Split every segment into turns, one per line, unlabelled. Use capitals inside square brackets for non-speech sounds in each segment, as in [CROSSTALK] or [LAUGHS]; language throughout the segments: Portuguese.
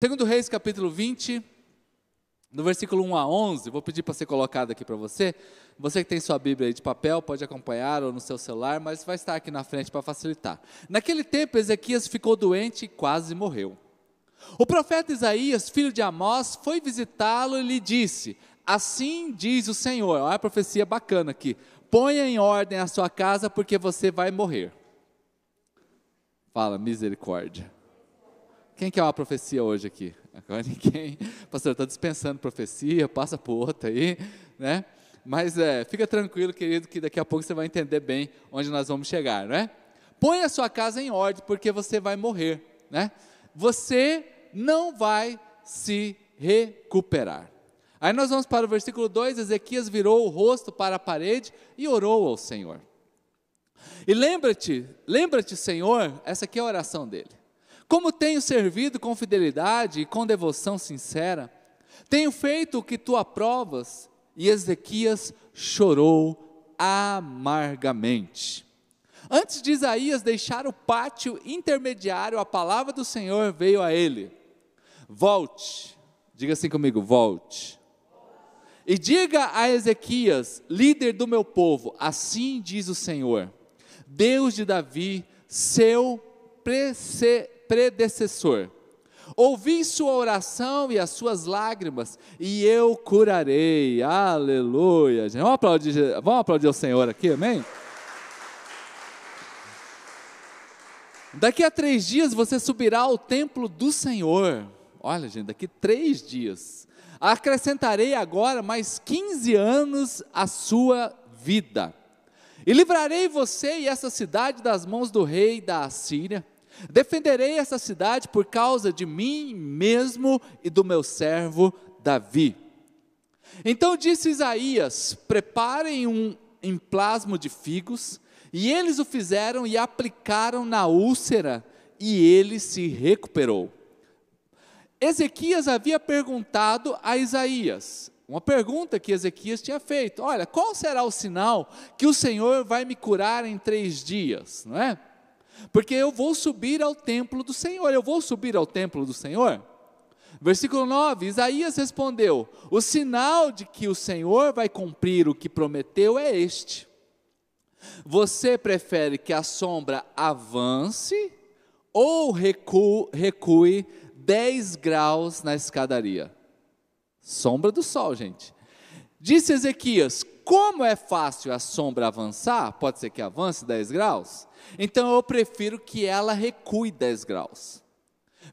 Segundo Reis, capítulo 20, no versículo 1 a 11, vou pedir para ser colocado aqui para você. Você que tem sua Bíblia aí de papel, pode acompanhar ou no seu celular, mas vai estar aqui na frente para facilitar. Naquele tempo, Ezequias ficou doente e quase morreu. O profeta Isaías, filho de Amós, foi visitá-lo e lhe disse: Assim diz o Senhor, olha a profecia bacana aqui: ponha em ordem a sua casa, porque você vai morrer. Fala, misericórdia. Quem quer uma profecia hoje aqui? Agora ninguém. [LAUGHS] Pastor, está dispensando profecia, passa por outra aí, né? Mas é, fica tranquilo, querido, que daqui a pouco você vai entender bem onde nós vamos chegar, né? Põe a sua casa em ordem, porque você vai morrer, né? Você não vai se recuperar. Aí nós vamos para o versículo 2: Ezequias virou o rosto para a parede e orou ao Senhor. E lembra-te, lembra-te, Senhor, essa aqui é a oração dele. Como tenho servido com fidelidade e com devoção sincera, tenho feito o que tu aprovas. E Ezequias chorou amargamente. Antes de Isaías deixar o pátio intermediário, a palavra do Senhor veio a ele: Volte, diga assim comigo: volte. E diga a Ezequias, líder do meu povo: Assim diz o Senhor, Deus de Davi, seu prece predecessor. Ouvi sua oração e as suas lágrimas, e eu curarei. Aleluia. Vamos aplaudir, vamos aplaudir o Senhor aqui, amém? Daqui a três dias você subirá ao templo do Senhor. Olha, gente, daqui três dias. Acrescentarei agora mais 15 anos à sua vida. E livrarei você e essa cidade das mãos do rei da Assíria Defenderei essa cidade por causa de mim mesmo e do meu servo Davi. Então disse Isaías: Preparem um emplasmo de figos, e eles o fizeram e aplicaram na úlcera, e ele se recuperou. Ezequias havia perguntado a Isaías, uma pergunta que Ezequias tinha feito: Olha, qual será o sinal que o Senhor vai me curar em três dias? Não é? Porque eu vou subir ao templo do Senhor. Eu vou subir ao templo do Senhor? Versículo 9: Isaías respondeu: O sinal de que o Senhor vai cumprir o que prometeu é este. Você prefere que a sombra avance ou recue, recue 10 graus na escadaria? Sombra do sol, gente. Disse Ezequias: Como é fácil a sombra avançar? Pode ser que avance 10 graus? Então eu prefiro que ela recue 10 graus.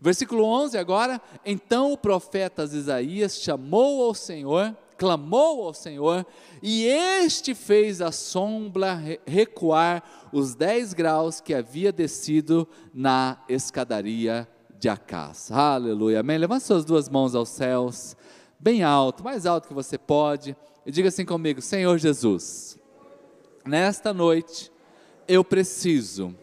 Versículo 11 agora, então o profeta Isaías chamou ao Senhor, clamou ao Senhor, e este fez a sombra recuar os 10 graus que havia descido na escadaria de Acás. Aleluia, amém. Levante suas duas mãos aos céus, bem alto, mais alto que você pode, e diga assim comigo: Senhor Jesus, nesta noite, eu preciso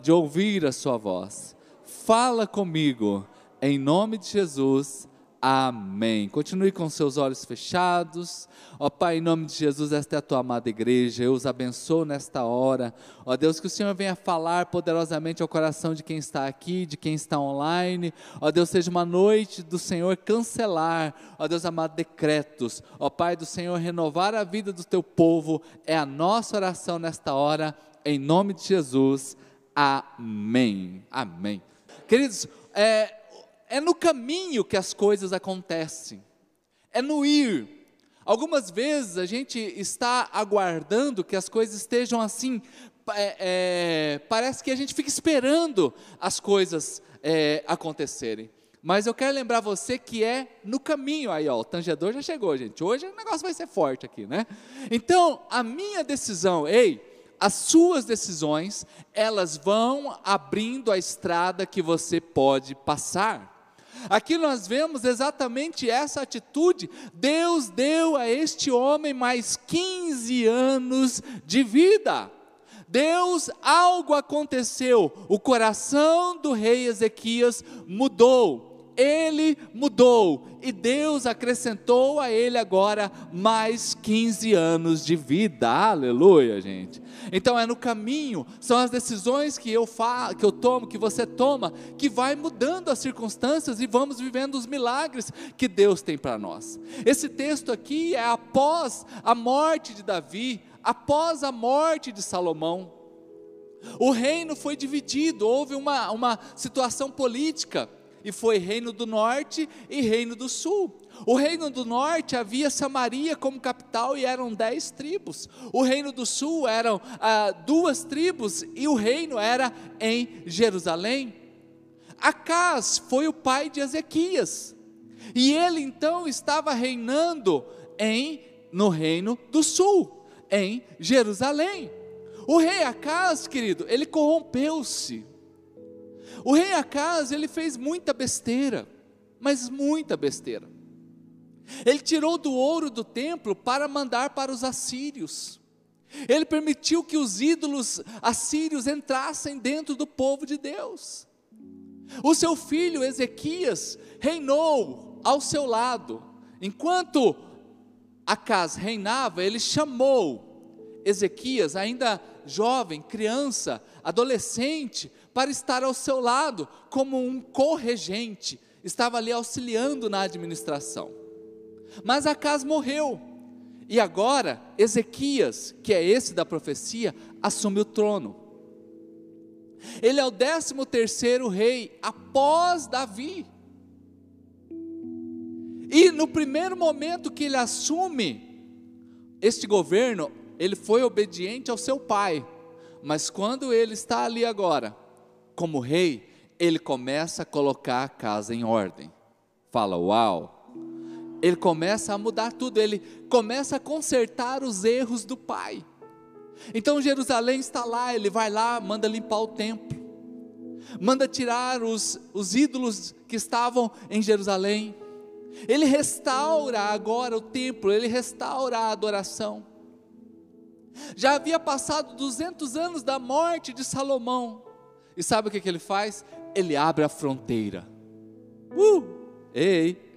de ouvir a Sua voz. Fala comigo, em nome de Jesus. Amém. Continue com seus olhos fechados. Ó Pai, em nome de Jesus, esta é a tua amada igreja. Eu os abençoo nesta hora. Ó Deus, que o Senhor venha falar poderosamente ao coração de quem está aqui, de quem está online. Ó Deus, seja uma noite do Senhor cancelar, ó Deus amado, decretos. Ó Pai do Senhor, renovar a vida do teu povo. É a nossa oração nesta hora em nome de Jesus. Amém. Amém. Queridos, é, é no caminho que as coisas acontecem, é no ir. Algumas vezes a gente está aguardando que as coisas estejam assim, é, é, parece que a gente fica esperando as coisas é, acontecerem. Mas eu quero lembrar você que é no caminho aí, ó, o tangedor já chegou, gente. Hoje o negócio vai ser forte aqui, né? Então, a minha decisão, ei, as suas decisões, elas vão abrindo a estrada que você pode passar. Aqui nós vemos exatamente essa atitude. Deus deu a este homem mais 15 anos de vida. Deus, algo aconteceu, o coração do rei Ezequias mudou, ele mudou e Deus acrescentou a ele agora mais 15 anos de vida. Aleluia, gente. Então é no caminho, são as decisões que eu fa que eu tomo, que você toma, que vai mudando as circunstâncias e vamos vivendo os milagres que Deus tem para nós. Esse texto aqui é após a morte de Davi, após a morte de Salomão. O reino foi dividido, houve uma, uma situação política, e foi reino do norte e reino do sul. O reino do norte havia Samaria como capital e eram dez tribos. O reino do sul eram ah, duas tribos e o reino era em Jerusalém. Acás foi o pai de Ezequias e ele então estava reinando em no reino do sul, em Jerusalém. O rei Acas, querido, ele corrompeu-se. O rei Acas, ele fez muita besteira, mas muita besteira. Ele tirou do ouro do templo para mandar para os assírios. Ele permitiu que os ídolos assírios entrassem dentro do povo de Deus. O seu filho Ezequias reinou ao seu lado. Enquanto Acas reinava, ele chamou Ezequias, ainda jovem, criança, adolescente, para estar ao seu lado como um corregente, estava ali auxiliando na administração. Mas Acas morreu, e agora Ezequias, que é esse da profecia, assume o trono. Ele é o décimo terceiro rei após Davi. E no primeiro momento que ele assume este governo, ele foi obediente ao seu pai, mas quando ele está ali agora, como rei, ele começa a colocar a casa em ordem. Fala, uau! Ele começa a mudar tudo, ele começa a consertar os erros do pai. Então Jerusalém está lá, ele vai lá, manda limpar o templo, manda tirar os, os ídolos que estavam em Jerusalém. Ele restaura agora o templo, ele restaura a adoração. Já havia passado 200 anos da morte de Salomão. E sabe o que, que ele faz? Ele abre a fronteira. Uh! Ei!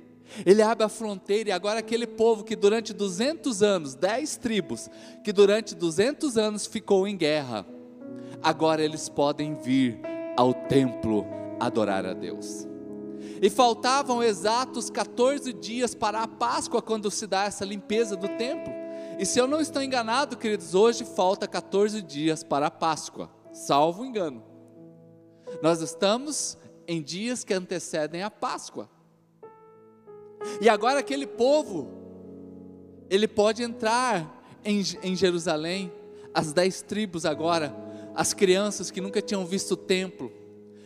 Ele abre a fronteira e agora aquele povo que durante 200 anos, 10 tribos, que durante 200 anos ficou em guerra, agora eles podem vir ao templo adorar a Deus. E faltavam exatos 14 dias para a Páscoa, quando se dá essa limpeza do templo. E se eu não estou enganado, queridos, hoje falta 14 dias para a Páscoa, salvo engano. Nós estamos em dias que antecedem a Páscoa. E agora aquele povo, ele pode entrar em, em Jerusalém, as dez tribos agora, as crianças que nunca tinham visto o templo,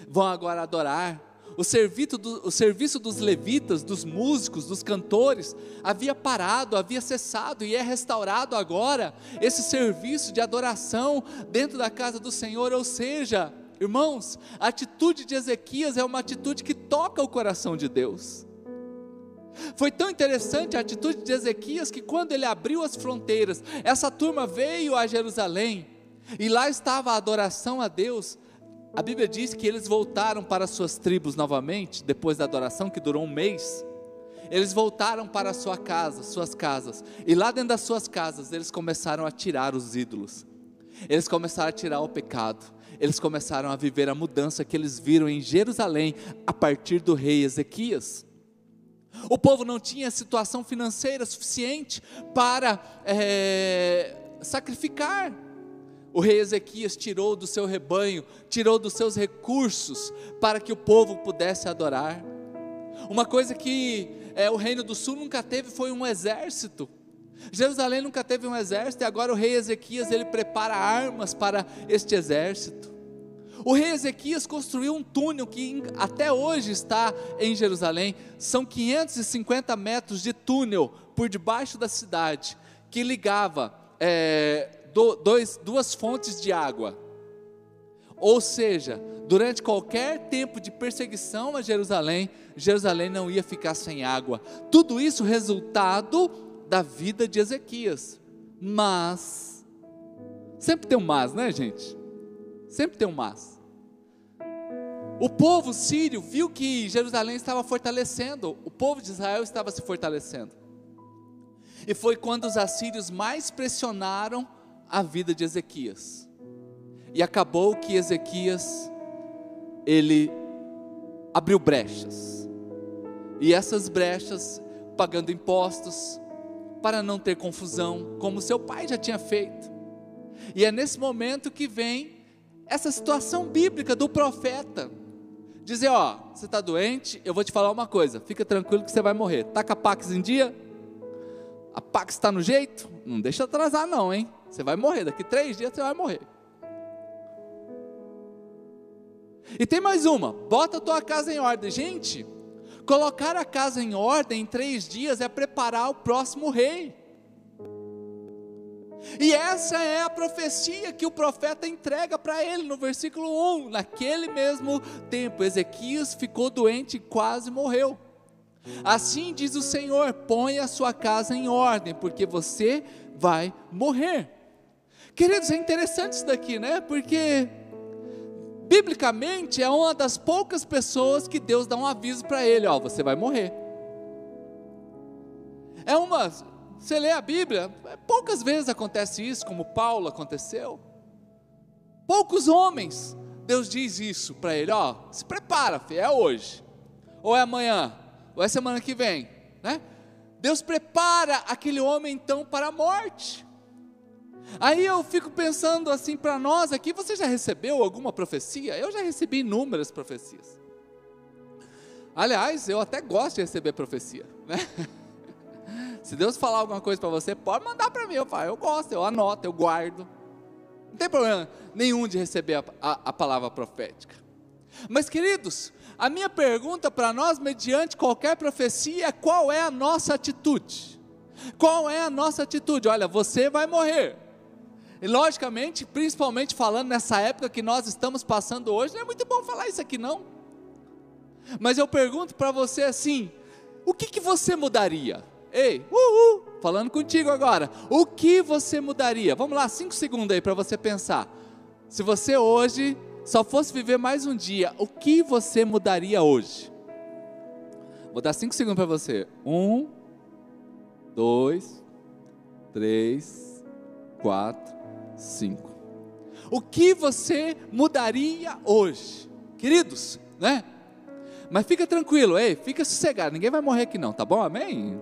vão agora adorar, o serviço, do, o serviço dos levitas, dos músicos, dos cantores, havia parado, havia cessado e é restaurado agora esse serviço de adoração dentro da casa do Senhor. Ou seja, irmãos, a atitude de Ezequias é uma atitude que toca o coração de Deus. Foi tão interessante a atitude de Ezequias que quando ele abriu as fronteiras, essa turma veio a Jerusalém e lá estava a adoração a Deus. A Bíblia diz que eles voltaram para suas tribos novamente, depois da adoração que durou um mês. Eles voltaram para sua casa, suas casas, e lá dentro das suas casas eles começaram a tirar os ídolos. Eles começaram a tirar o pecado. Eles começaram a viver a mudança que eles viram em Jerusalém a partir do rei Ezequias. O povo não tinha situação financeira suficiente para é, sacrificar o rei Ezequias tirou do seu rebanho, tirou dos seus recursos para que o povo pudesse adorar. Uma coisa que é, o reino do sul nunca teve foi um exército. Jerusalém nunca teve um exército e agora o rei Ezequias ele prepara armas para este exército. O rei Ezequias construiu um túnel que até hoje está em Jerusalém. São 550 metros de túnel por debaixo da cidade que ligava é, do, dois, duas fontes de água. Ou seja, durante qualquer tempo de perseguição a Jerusalém, Jerusalém não ia ficar sem água. Tudo isso resultado da vida de Ezequias. Mas, sempre tem um mas, né, gente? Sempre tem um mas. o povo sírio viu que Jerusalém estava fortalecendo, o povo de Israel estava se fortalecendo. E foi quando os assírios mais pressionaram a vida de Ezequias. E acabou que Ezequias ele abriu brechas. E essas brechas pagando impostos para não ter confusão, como seu pai já tinha feito. E é nesse momento que vem essa situação bíblica do profeta. Dizer, ó, você está doente, eu vou te falar uma coisa, fica tranquilo que você vai morrer. Taca a Pax em dia, a Pax está no jeito, não deixa atrasar não, hein? Você vai morrer, daqui três dias você vai morrer. E tem mais uma, bota a tua casa em ordem. Gente, colocar a casa em ordem em três dias é preparar o próximo rei. E essa é a profecia que o profeta entrega para ele no versículo 1. Naquele mesmo tempo, Ezequias ficou doente e quase morreu. Assim diz o Senhor: põe a sua casa em ordem, porque você vai morrer. Queridos, é interessante isso daqui, né? Porque biblicamente é uma das poucas pessoas que Deus dá um aviso para ele: ó, você vai morrer. É uma você lê a Bíblia, poucas vezes acontece isso, como Paulo aconteceu. Poucos homens, Deus diz isso para ele: ó, se prepara, filho, é hoje, ou é amanhã, ou é semana que vem, né? Deus prepara aquele homem então para a morte. Aí eu fico pensando assim para nós aqui: você já recebeu alguma profecia? Eu já recebi inúmeras profecias. Aliás, eu até gosto de receber profecia, né? [LAUGHS] Se Deus falar alguma coisa para você, pode mandar para mim. Eu falo, eu gosto, eu anoto, eu guardo. Não tem problema nenhum de receber a, a, a palavra profética. Mas, queridos, a minha pergunta para nós, mediante qualquer profecia, é qual é a nossa atitude? Qual é a nossa atitude? Olha, você vai morrer. E logicamente, principalmente falando nessa época que nós estamos passando hoje, não é muito bom falar isso aqui não. Mas eu pergunto para você assim: o que, que você mudaria? Ei, uhul, falando contigo agora. O que você mudaria? Vamos lá, cinco segundos aí para você pensar. Se você hoje só fosse viver mais um dia, o que você mudaria hoje? Vou dar cinco segundos para você. Um, dois, três, quatro, cinco. O que você mudaria hoje? Queridos, né? Mas fica tranquilo, ei, fica sossegado, ninguém vai morrer aqui não, tá bom? Amém?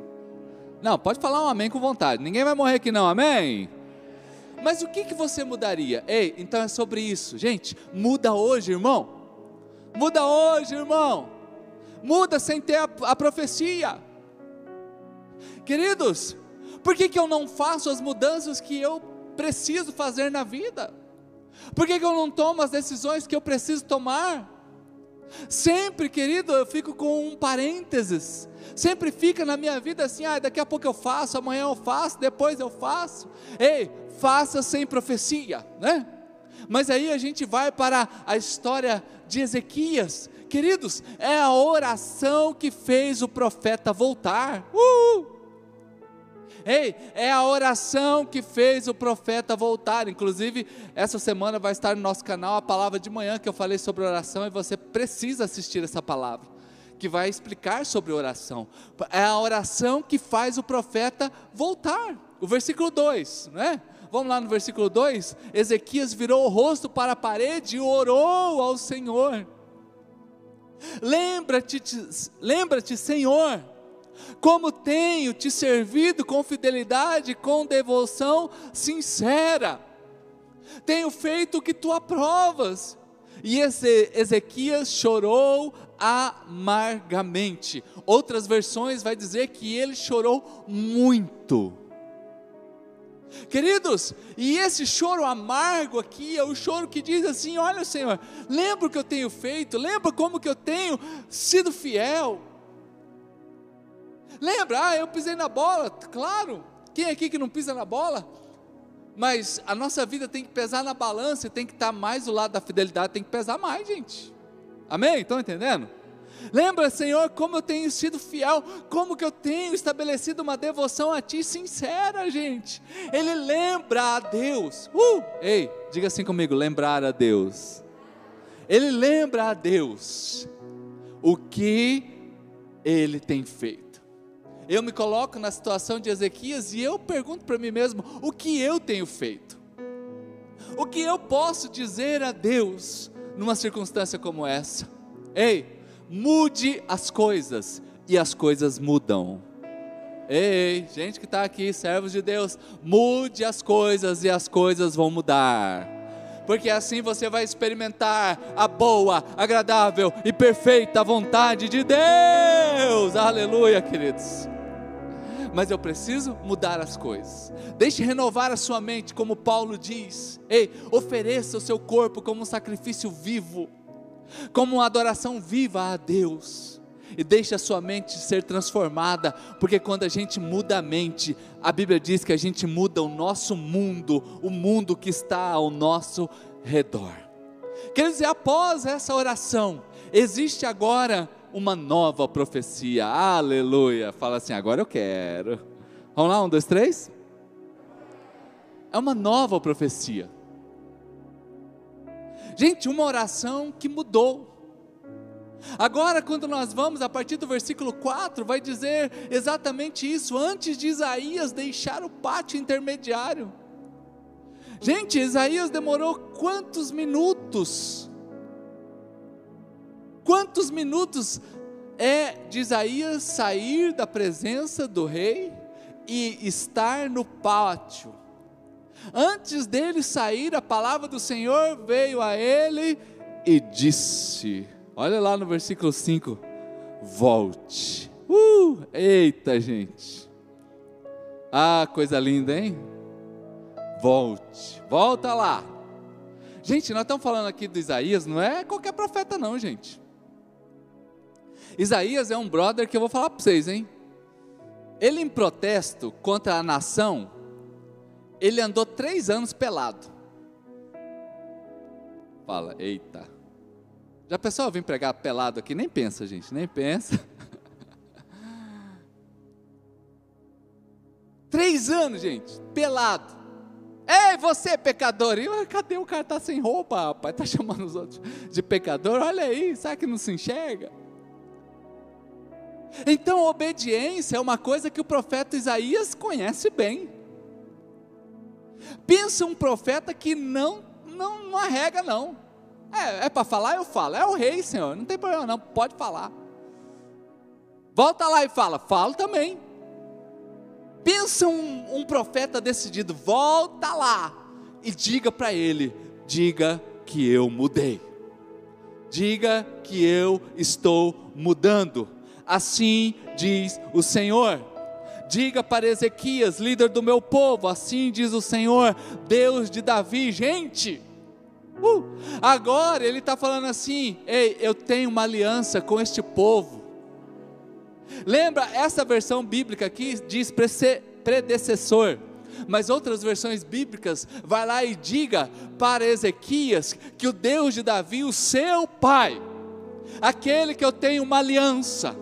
Não, pode falar um amém com vontade. Ninguém vai morrer aqui não, amém? Mas o que, que você mudaria? Ei, então é sobre isso. Gente, muda hoje, irmão. Muda hoje, irmão. Muda sem ter a, a profecia. Queridos, por que, que eu não faço as mudanças que eu preciso fazer na vida? Por que, que eu não tomo as decisões que eu preciso tomar? Sempre, querido, eu fico com um parênteses. Sempre fica na minha vida assim: ah, daqui a pouco eu faço, amanhã eu faço, depois eu faço. Ei, faça sem profecia, né? Mas aí a gente vai para a história de Ezequias. Queridos, é a oração que fez o profeta voltar. Uh! Ei, é a oração que fez o profeta voltar. Inclusive, essa semana vai estar no nosso canal a palavra de manhã que eu falei sobre oração e você precisa assistir essa palavra, que vai explicar sobre oração. É a oração que faz o profeta voltar. O versículo 2, né? Vamos lá no versículo 2: Ezequias virou o rosto para a parede e orou ao Senhor. Lembra-te, lembra-te, Senhor, como tenho te servido com fidelidade, com devoção sincera. Tenho feito o que tu aprovas. E Ezequias chorou amargamente. Outras versões vai dizer que ele chorou muito. Queridos, e esse choro amargo aqui é o choro que diz assim: Olha, Senhor, lembra o que eu tenho feito, lembra como que eu tenho sido fiel. Lembra, ah, eu pisei na bola, claro. Quem aqui que não pisa na bola? Mas a nossa vida tem que pesar na balança, tem que estar mais do lado da fidelidade, tem que pesar mais, gente. Amém? Estão entendendo? Lembra, Senhor, como eu tenho sido fiel, como que eu tenho estabelecido uma devoção a Ti sincera, gente. Ele lembra a Deus. Uh! Ei, diga assim comigo: lembrar a Deus. ele lembra a Deus o que ele tem feito. Eu me coloco na situação de Ezequias e eu pergunto para mim mesmo: o que eu tenho feito? O que eu posso dizer a Deus numa circunstância como essa? Ei, mude as coisas e as coisas mudam. Ei, gente que está aqui, servos de Deus, mude as coisas e as coisas vão mudar. Porque assim você vai experimentar a boa, agradável e perfeita vontade de Deus. Aleluia, queridos. Mas eu preciso mudar as coisas. Deixe renovar a sua mente, como Paulo diz. Ei, ofereça o seu corpo como um sacrifício vivo, como uma adoração viva a Deus e deixe a sua mente ser transformada, porque quando a gente muda a mente, a Bíblia diz que a gente muda o nosso mundo, o mundo que está ao nosso redor. Quer dizer, após essa oração, existe agora uma nova profecia, aleluia. Fala assim, agora eu quero. Vamos lá, um, dois, três. É uma nova profecia. Gente, uma oração que mudou Agora, quando nós vamos, a partir do versículo 4, vai dizer exatamente isso, antes de Isaías deixar o pátio intermediário. Gente, Isaías demorou quantos minutos? Quantos minutos é de Isaías sair da presença do rei e estar no pátio? Antes dele sair, a palavra do Senhor veio a ele e disse: Olha lá no versículo 5. Volte. Uh, eita, gente. Ah, coisa linda, hein? Volte. Volta lá. Gente, nós estamos falando aqui do Isaías, não é qualquer profeta, não, gente. Isaías é um brother que eu vou falar para vocês, hein? Ele, em protesto contra a nação, ele andou três anos pelado. Fala, eita. Já pensou vir pregar pelado aqui? Nem pensa, gente, nem pensa. [LAUGHS] Três anos, gente, pelado. Ei, você pecador! E, cadê o cara? Está sem roupa, rapaz. Está [LAUGHS] chamando os outros de pecador. Olha aí, será que não se enxerga? Então, obediência é uma coisa que o profeta Isaías conhece bem. Pensa um profeta que não, não, não arrega, não. É, é para falar, eu falo. É o rei, Senhor, não tem problema não, pode falar. Volta lá e fala, falo também. Pensa um, um profeta decidido, volta lá e diga para ele: diga que eu mudei, diga que eu estou mudando. Assim diz o Senhor. Diga para Ezequias, líder do meu povo, assim diz o Senhor, Deus de Davi, gente Uh, agora ele está falando assim: ei, eu tenho uma aliança com este povo. Lembra, essa versão bíblica aqui diz predecessor, mas outras versões bíblicas vai lá e diga para Ezequias que o Deus de Davi, o seu pai, aquele que eu tenho uma aliança,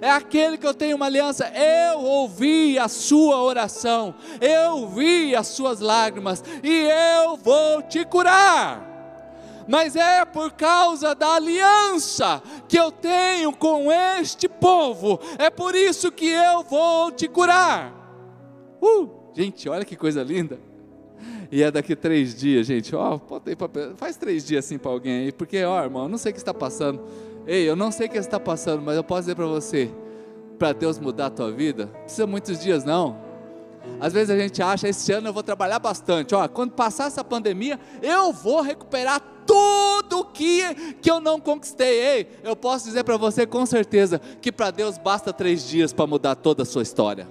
é aquele que eu tenho uma aliança. Eu ouvi a sua oração, eu vi as suas lágrimas e eu vou te curar mas é por causa da aliança que eu tenho com este povo, é por isso que eu vou te curar. Uh, gente, olha que coisa linda. E é daqui três dias, gente. Ó, oh, faz três dias assim para alguém aí, porque, ó, irmão, eu não sei o que está passando. Ei, eu não sei o que está passando, mas eu posso dizer para você, para Deus mudar a tua vida, precisa muitos dias não. Às vezes a gente acha, esse ano eu vou trabalhar bastante. Ó, quando passar essa pandemia, eu vou recuperar tudo que, que eu não conquistei. Ei, eu posso dizer para você com certeza que para Deus basta três dias para mudar toda a sua história.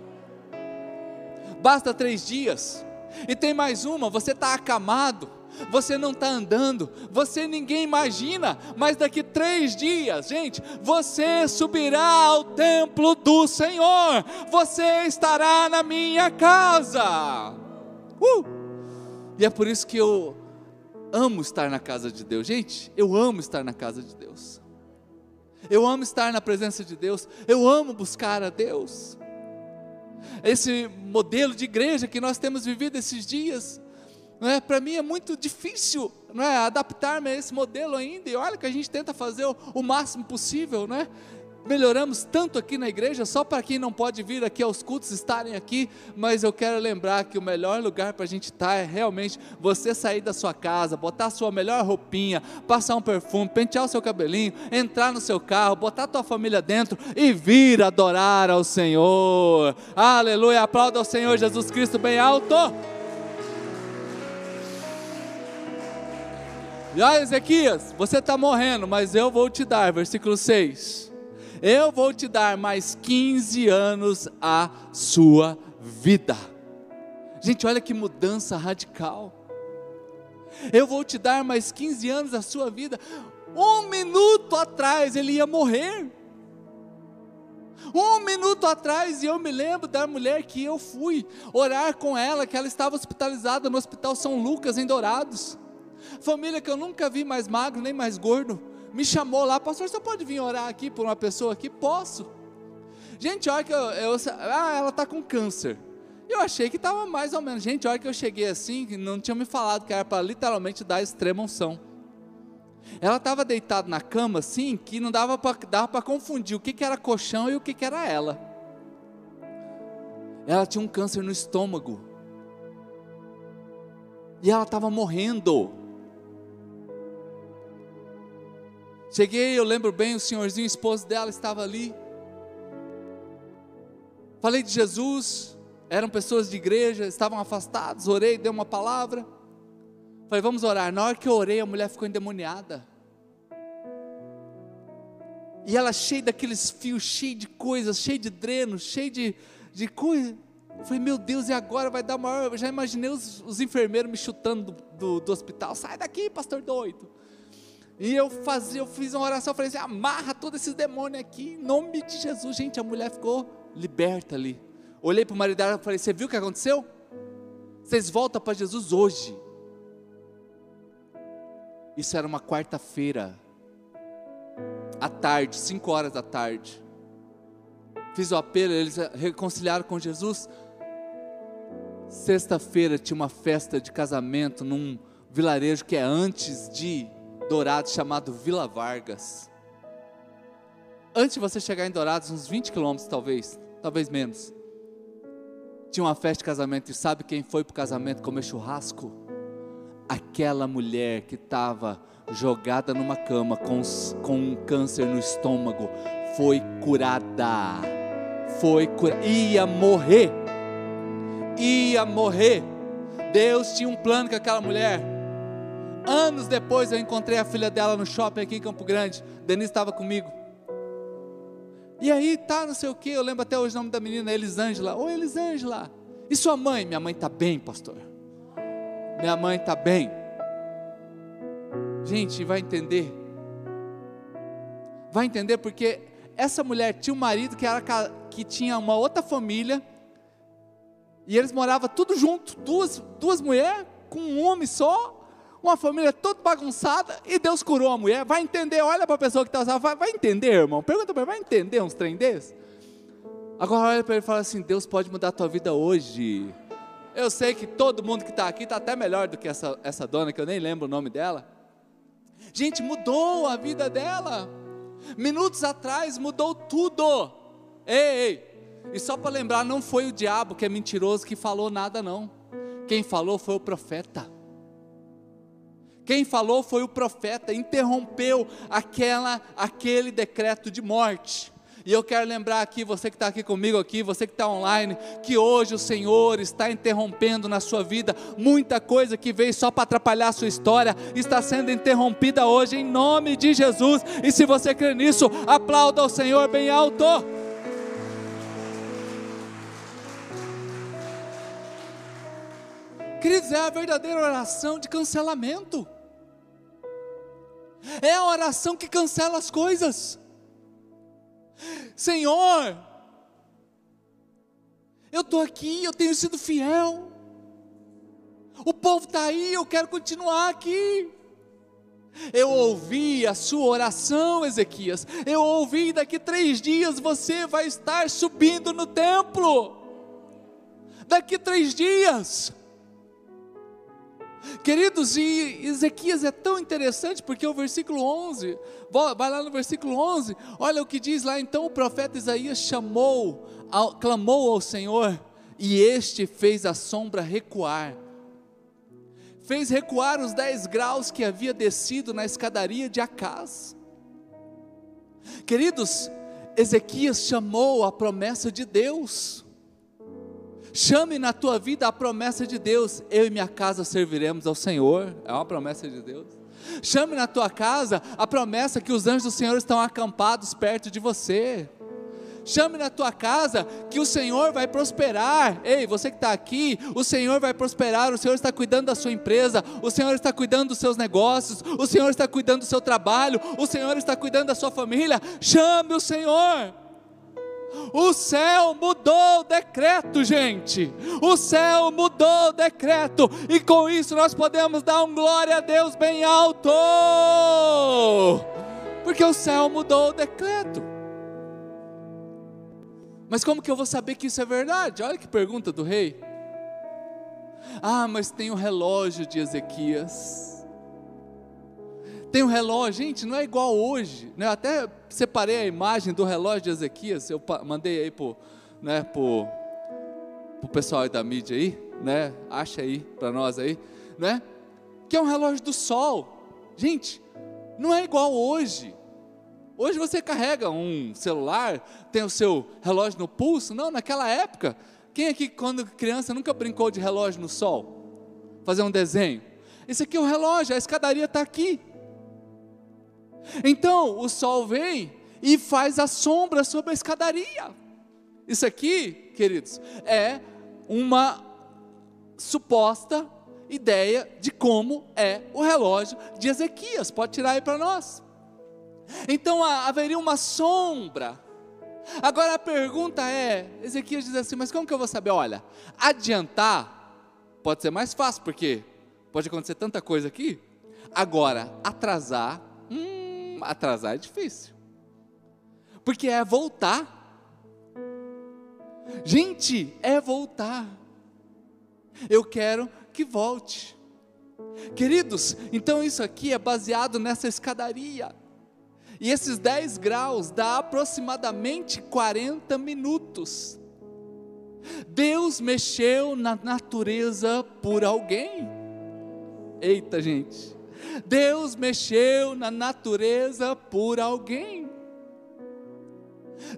Basta três dias. E tem mais uma, você está acamado você não está andando, você ninguém imagina, mas daqui três dias, gente, você subirá ao templo do Senhor, você estará na minha casa. Uh! E é por isso que eu amo estar na casa de Deus, gente, eu amo estar na casa de Deus. Eu amo estar na presença de Deus, eu amo buscar a Deus. Esse modelo de igreja que nós temos vivido esses dias, é? Para mim é muito difícil não é, adaptar-me a esse modelo ainda, e olha que a gente tenta fazer o, o máximo possível, né? melhoramos tanto aqui na igreja, só para quem não pode vir aqui aos cultos estarem aqui, mas eu quero lembrar que o melhor lugar para a gente estar é realmente você sair da sua casa, botar a sua melhor roupinha, passar um perfume, pentear o seu cabelinho, entrar no seu carro, botar a tua família dentro e vir adorar ao Senhor. Aleluia, aplauda ao Senhor Jesus Cristo bem alto. Aí, Ezequias, você está morrendo, mas eu vou te dar, versículo 6 eu vou te dar mais 15 anos à sua vida. Gente, olha que mudança radical. Eu vou te dar mais 15 anos à sua vida. Um minuto atrás ele ia morrer. Um minuto atrás, e eu me lembro da mulher que eu fui orar com ela, que ela estava hospitalizada no Hospital São Lucas, em Dourados. Família que eu nunca vi mais magro nem mais gordo me chamou lá, pastor, você pode vir orar aqui por uma pessoa aqui? Posso. Gente, olha que eu, eu ah, ela está com câncer. Eu achei que estava mais ou menos. Gente, olha que eu cheguei assim, não tinha me falado que era para literalmente dar extrema unção. Ela estava deitada na cama assim, que não dava para confundir o que, que era colchão e o que, que era ela. Ela tinha um câncer no estômago. E ela estava morrendo. Cheguei, eu lembro bem, o senhorzinho, o esposo dela estava ali. Falei de Jesus, eram pessoas de igreja, estavam afastados, orei, dei uma palavra. Falei, vamos orar. Na hora que eu orei, a mulher ficou endemoniada. E ela cheia daqueles fios, cheia de coisas, cheia de dreno, cheia de, de coisa. Falei, meu Deus, e agora vai dar maior. Eu já imaginei os, os enfermeiros me chutando do, do, do hospital. Sai daqui, pastor doido. E eu fazia, eu fiz uma oração, eu falei assim: amarra todos esses demônios aqui, em nome de Jesus. Gente, a mulher ficou liberta ali. Olhei para o marido dela e falei: Você viu o que aconteceu? Vocês voltam para Jesus hoje. Isso era uma quarta-feira, à tarde, cinco horas da tarde. Fiz o apelo, eles reconciliaram com Jesus. Sexta-feira tinha uma festa de casamento num vilarejo que é antes de Dourados chamado Vila Vargas. Antes de você chegar em Dourados, uns 20 quilômetros talvez, talvez menos. Tinha uma festa de casamento e sabe quem foi para o casamento comer churrasco? Aquela mulher que estava jogada numa cama com, com um câncer no estômago foi curada. Foi curada. Ia morrer. Ia morrer. Deus tinha um plano com aquela mulher. Anos depois eu encontrei a filha dela no shopping aqui em Campo Grande. Denise estava comigo. E aí tá, não sei o que, eu lembro até hoje o nome da menina, Elisângela. Oi, Elisângela. E sua mãe? Minha mãe está bem, pastor. Minha mãe está bem. Gente, vai entender. Vai entender porque essa mulher tinha um marido que, era, que tinha uma outra família. E eles moravam tudo junto, duas, duas mulheres com um homem só uma família toda bagunçada e Deus curou a mulher. Vai entender, olha para a pessoa que está vai, vai entender, irmão. Pergunta para ele, vai entender uns trem? Agora olha para ele e fala assim: Deus pode mudar a tua vida hoje. Eu sei que todo mundo que está aqui está até melhor do que essa, essa dona, que eu nem lembro o nome dela. Gente, mudou a vida dela. Minutos atrás mudou tudo. Ei, ei. E só para lembrar, não foi o diabo que é mentiroso que falou nada, não. Quem falou foi o profeta. Quem falou foi o profeta, interrompeu aquela, aquele decreto de morte. E eu quero lembrar aqui, você que está aqui comigo aqui, você que está online, que hoje o Senhor está interrompendo na sua vida muita coisa que veio só para atrapalhar a sua história, está sendo interrompida hoje em nome de Jesus. E se você crê nisso, aplauda o Senhor bem alto. Queridos, é a verdadeira oração de cancelamento. É a oração que cancela as coisas. Senhor, eu estou aqui, eu tenho sido fiel. O povo está aí, eu quero continuar aqui. Eu ouvi a sua oração, Ezequias. Eu ouvi, daqui três dias você vai estar subindo no templo. Daqui três dias. Queridos, e Ezequias é tão interessante porque o versículo 11, vai lá no versículo 11, olha o que diz lá, então o profeta Isaías chamou, clamou ao Senhor, e este fez a sombra recuar, fez recuar os dez graus que havia descido na escadaria de Acás. Queridos, Ezequias chamou a promessa de Deus, Chame na tua vida a promessa de Deus. Eu e minha casa serviremos ao Senhor. É uma promessa de Deus. Chame na tua casa a promessa que os anjos do Senhor estão acampados perto de você. Chame na tua casa que o Senhor vai prosperar. Ei, você que está aqui, o Senhor vai prosperar. O Senhor está cuidando da sua empresa, o Senhor está cuidando dos seus negócios, o Senhor está cuidando do seu trabalho, o Senhor está cuidando da sua família. Chame o Senhor. O céu mudou o decreto, gente. O céu mudou o decreto. E com isso nós podemos dar um glória a Deus bem alto. Porque o céu mudou o decreto. Mas como que eu vou saber que isso é verdade? Olha que pergunta do rei. Ah, mas tem o relógio de Ezequias. Tem um relógio, gente, não é igual hoje. Né? Até separei a imagem do relógio de Ezequias, eu mandei aí pro, né, pro, pro pessoal aí da mídia aí, né? Acha aí para nós aí, né? Que é um relógio do sol. Gente, não é igual hoje. Hoje você carrega um celular, tem o seu relógio no pulso. Não, naquela época, quem aqui quando criança nunca brincou de relógio no sol? Fazer um desenho. Esse aqui é o relógio, a escadaria está aqui. Então o sol vem e faz a sombra sobre a escadaria. Isso aqui, queridos, é uma suposta ideia de como é o relógio de Ezequias. Pode tirar aí para nós. Então haveria uma sombra. Agora a pergunta é: Ezequias diz assim, mas como que eu vou saber? Olha, adiantar pode ser mais fácil, porque pode acontecer tanta coisa aqui. Agora, atrasar, hum, atrasar é difícil. Porque é voltar. Gente, é voltar. Eu quero que volte. Queridos, então isso aqui é baseado nessa escadaria. E esses 10 graus dá aproximadamente 40 minutos. Deus mexeu na natureza por alguém. Eita, gente. Deus mexeu na natureza por alguém.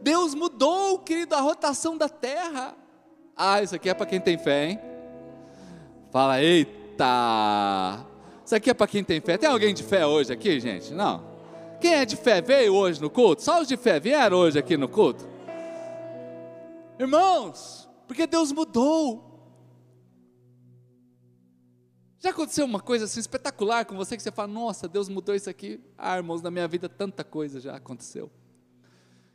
Deus mudou, querido, a rotação da terra. Ah, isso aqui é para quem tem fé, hein? Fala, eita! Isso aqui é para quem tem fé. Tem alguém de fé hoje aqui, gente? Não. Quem é de fé veio hoje no culto? Só os de fé vieram hoje aqui no culto? Irmãos, porque Deus mudou já aconteceu uma coisa assim espetacular com você que você fala, nossa, Deus mudou isso aqui? Ah, irmãos, na minha vida tanta coisa já aconteceu.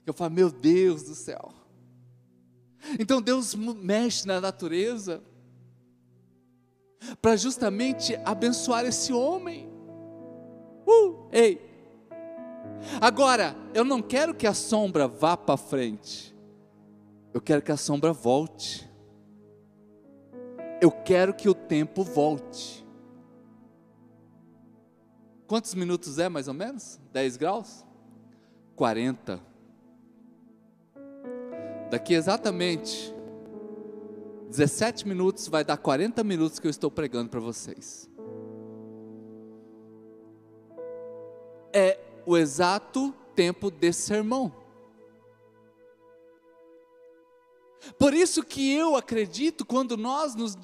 Eu falo, meu Deus do céu. Então Deus mexe na natureza para justamente abençoar esse homem. Uh, ei. Agora, eu não quero que a sombra vá para frente. Eu quero que a sombra volte. Eu quero que o tempo volte. Quantos minutos é mais ou menos? 10 graus? 40. Daqui exatamente 17 minutos vai dar 40 minutos que eu estou pregando para vocês. É o exato tempo desse sermão. Por isso que eu acredito, quando nós nos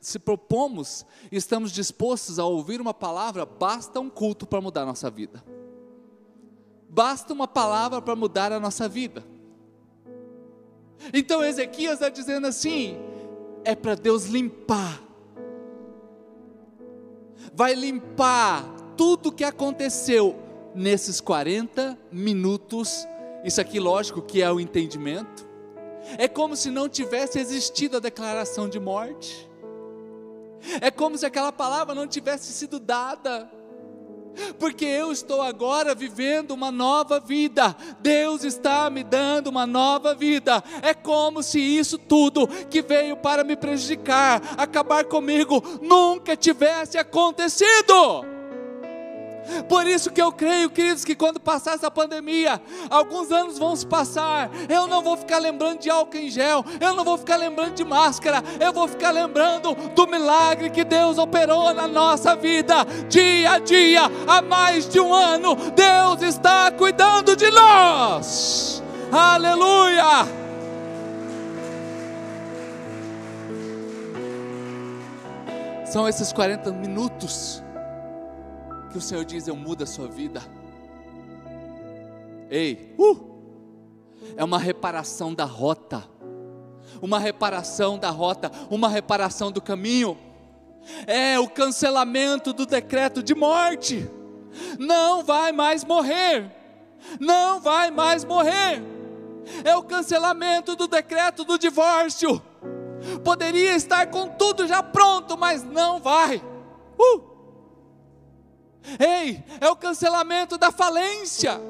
se propomos, estamos dispostos a ouvir uma palavra, basta um culto para mudar a nossa vida. Basta uma palavra para mudar a nossa vida. Então Ezequias está dizendo assim: é para Deus limpar, vai limpar tudo o que aconteceu nesses 40 minutos. Isso aqui, lógico, que é o entendimento é como se não tivesse existido a declaração de morte. É como se aquela palavra não tivesse sido dada. porque eu estou agora vivendo uma nova vida. Deus está me dando uma nova vida. É como se isso tudo que veio para me prejudicar, acabar comigo, nunca tivesse acontecido. Por isso que eu creio, queridos, que quando passar essa pandemia, alguns anos vão se passar, eu não vou ficar lembrando de álcool em gel, eu não vou ficar lembrando de máscara, eu vou ficar lembrando do milagre que Deus operou na nossa vida, dia a dia, há mais de um ano, Deus está cuidando de nós. Aleluia! São esses 40 minutos que o Senhor diz: Eu mudo a sua vida. Ei, uh, é uma reparação da rota, uma reparação da rota, uma reparação do caminho, é o cancelamento do decreto de morte. Não vai mais morrer, não vai mais morrer. É o cancelamento do decreto do divórcio. Poderia estar com tudo já pronto, mas não vai. Uh! Ei, é o cancelamento da falência.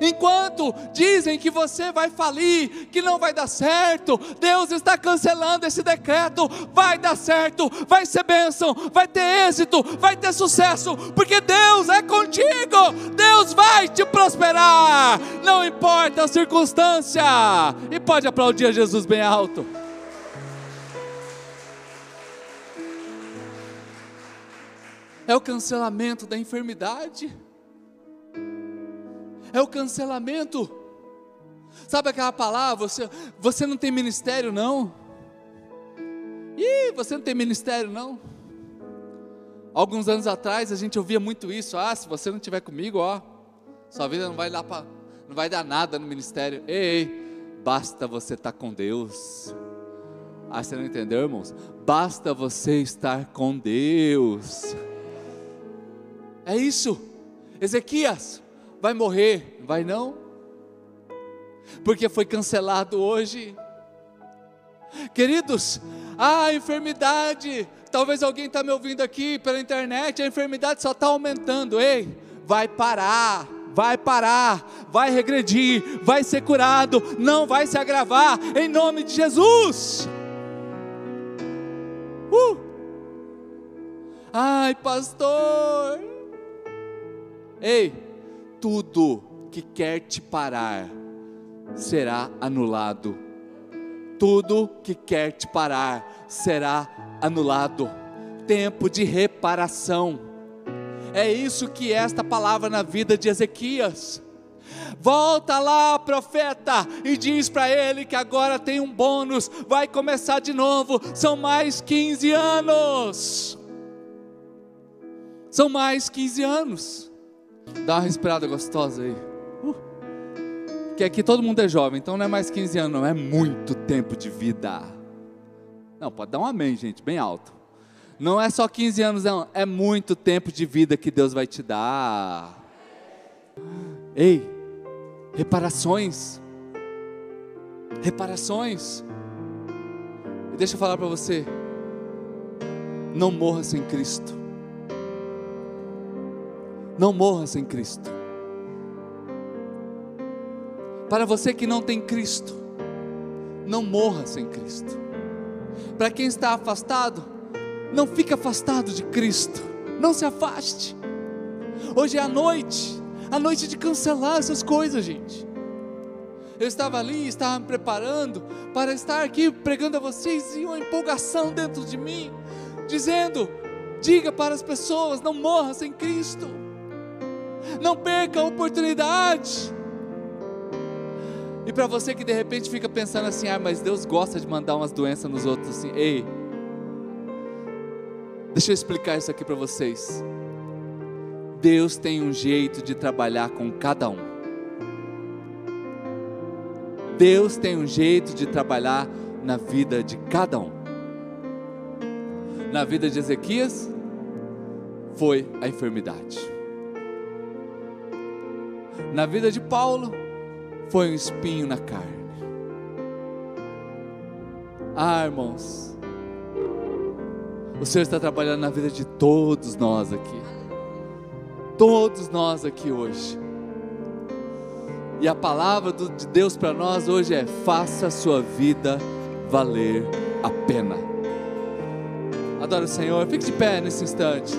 Enquanto dizem que você vai falir, que não vai dar certo, Deus está cancelando esse decreto. Vai dar certo, vai ser bênção, vai ter êxito, vai ter sucesso, porque Deus é contigo. Deus vai te prosperar, não importa a circunstância. E pode aplaudir a Jesus bem alto. É o cancelamento da enfermidade, é o cancelamento. Sabe aquela palavra? Você, você não tem ministério, não? Ih, você não tem ministério, não? Alguns anos atrás a gente ouvia muito isso. Ah, se você não estiver comigo, ó, sua vida não vai dar pra, não vai dar nada no ministério. Ei, ei basta você estar tá com Deus. Ah, você não entendeu, irmãos? Basta você estar com Deus. É isso. Ezequias vai morrer, vai não? Porque foi cancelado hoje. Queridos, a enfermidade, talvez alguém está me ouvindo aqui pela internet, a enfermidade só está aumentando. Ei, vai parar, vai parar, vai regredir, vai ser curado, não vai se agravar, em nome de Jesus. Uh! Ai, pastor, Ei, tudo que quer te parar será anulado. Tudo que quer te parar será anulado. Tempo de reparação. É isso que é esta palavra na vida de Ezequias. Volta lá, profeta, e diz para ele que agora tem um bônus, vai começar de novo. São mais 15 anos. São mais 15 anos. Dá uma respirada gostosa aí. Uh. Que aqui todo mundo é jovem, então não é mais 15 anos, não, é muito tempo de vida. Não, pode dar um amém, gente, bem alto. Não é só 15 anos, não, é muito tempo de vida que Deus vai te dar. Ei, reparações. Reparações. E deixa eu falar para você. Não morra sem Cristo. Não morra sem Cristo. Para você que não tem Cristo, não morra sem Cristo. Para quem está afastado, não fique afastado de Cristo. Não se afaste. Hoje é a noite, a noite de cancelar essas coisas, gente. Eu estava ali, estava me preparando para estar aqui pregando a vocês e uma empolgação dentro de mim, dizendo: diga para as pessoas, não morra sem Cristo não perca a oportunidade. E para você que de repente fica pensando assim, ah, mas Deus gosta de mandar umas doenças nos outros assim, ei, deixa eu explicar isso aqui para vocês. Deus tem um jeito de trabalhar com cada um. Deus tem um jeito de trabalhar na vida de cada um. Na vida de Ezequias, foi a enfermidade. Na vida de Paulo, foi um espinho na carne. Ah, irmãos, o Senhor está trabalhando na vida de todos nós aqui. todos nós aqui hoje. E a palavra de Deus para nós hoje é: faça a sua vida valer a pena. Adoro o Senhor. Fique de pé nesse instante.